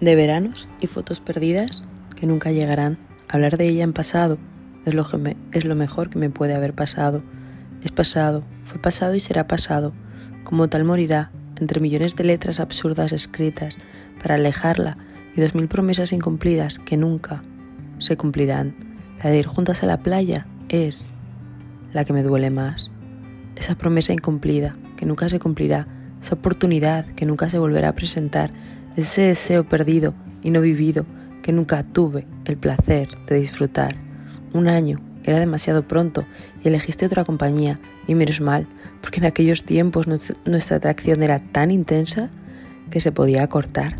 De veranos y fotos perdidas que nunca llegarán. Hablar de ella en pasado es lo, que es lo mejor que me puede haber pasado. Es pasado, fue pasado y será pasado. Como tal morirá, entre millones de letras absurdas escritas para alejarla y dos mil promesas incumplidas que nunca se cumplirán. La de ir juntas a la playa es la que me duele más. Esa promesa incumplida que nunca se cumplirá, esa oportunidad que nunca se volverá a presentar, ese deseo perdido y no vivido que nunca tuve el placer de disfrutar. Un año era demasiado pronto y elegiste otra compañía, y menos mal, porque en aquellos tiempos nues- nuestra atracción era tan intensa que se podía cortar.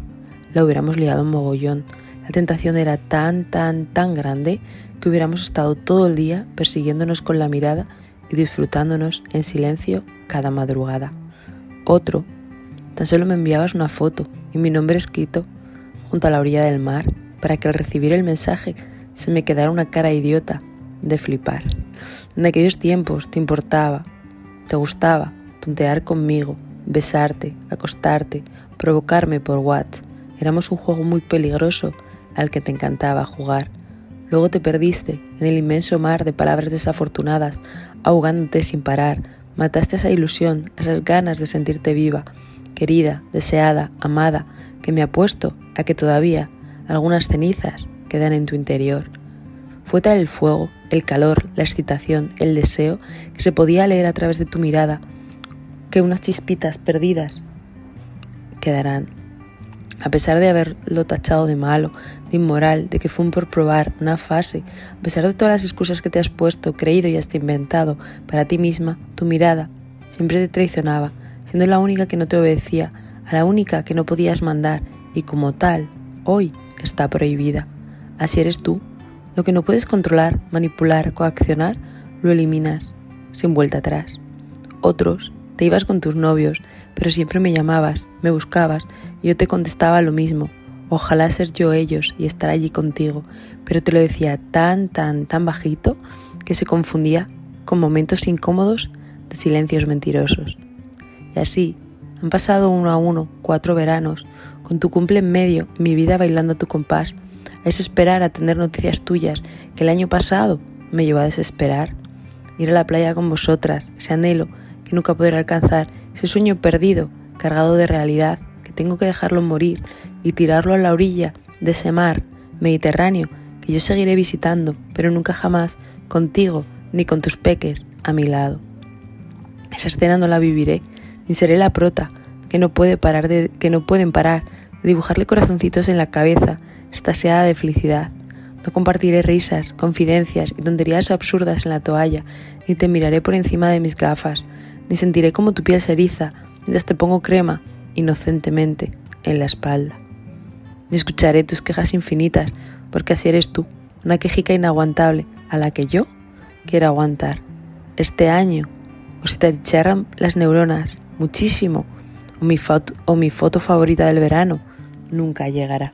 La hubiéramos liado un mogollón. La tentación era tan, tan, tan grande que hubiéramos estado todo el día persiguiéndonos con la mirada y disfrutándonos en silencio cada madrugada. Otro, tan solo me enviabas una foto y mi nombre escrito junto a la orilla del mar para que al recibir el mensaje se me quedara una cara idiota de flipar. En aquellos tiempos te importaba, te gustaba tontear conmigo, besarte, acostarte, provocarme por WhatsApp. Éramos un juego muy peligroso al que te encantaba jugar. Luego te perdiste en el inmenso mar de palabras desafortunadas, ahogándote sin parar. Mataste esa ilusión, esas ganas de sentirte viva, querida, deseada, amada, que me apuesto a que todavía algunas cenizas quedan en tu interior. Fue tal el fuego, el calor, la excitación, el deseo, que se podía leer a través de tu mirada, que unas chispitas perdidas quedarán. A pesar de haberlo tachado de malo, de inmoral, de que fue un por probar, una fase, a pesar de todas las excusas que te has puesto, creído y hasta inventado para ti misma, tu mirada siempre te traicionaba, siendo la única que no te obedecía, a la única que no podías mandar y como tal, hoy está prohibida. Así eres tú. Lo que no puedes controlar, manipular, coaccionar, lo eliminas, sin vuelta atrás. Otros, te ibas con tus novios, pero siempre me llamabas, me buscabas, yo te contestaba lo mismo. Ojalá ser yo ellos y estar allí contigo, pero te lo decía tan, tan, tan bajito que se confundía con momentos incómodos de silencios mentirosos. Y así, han pasado uno a uno cuatro veranos, con tu cumple en medio, mi vida bailando a tu compás. Es esperar a tener noticias tuyas, que el año pasado me llevó a desesperar. Ir a la playa con vosotras, ese anhelo que nunca podré alcanzar, ese sueño perdido, cargado de realidad, tengo que dejarlo morir y tirarlo a la orilla de ese mar Mediterráneo que yo seguiré visitando, pero nunca jamás contigo ni con tus peques a mi lado. Esa escena no la viviré, ni seré la prota que no puede parar de, que no pueden parar de dibujarle corazoncitos en la cabeza, estasiada de felicidad. No compartiré risas, confidencias y tonterías absurdas en la toalla, ni te miraré por encima de mis gafas, ni sentiré como tu piel se eriza mientras te pongo crema inocentemente en la espalda. Ni escucharé tus quejas infinitas, porque así eres tú, una quejica inaguantable a la que yo quiero aguantar. Este año, o si te achicharran las neuronas muchísimo, o mi, foto, o mi foto favorita del verano, nunca llegará.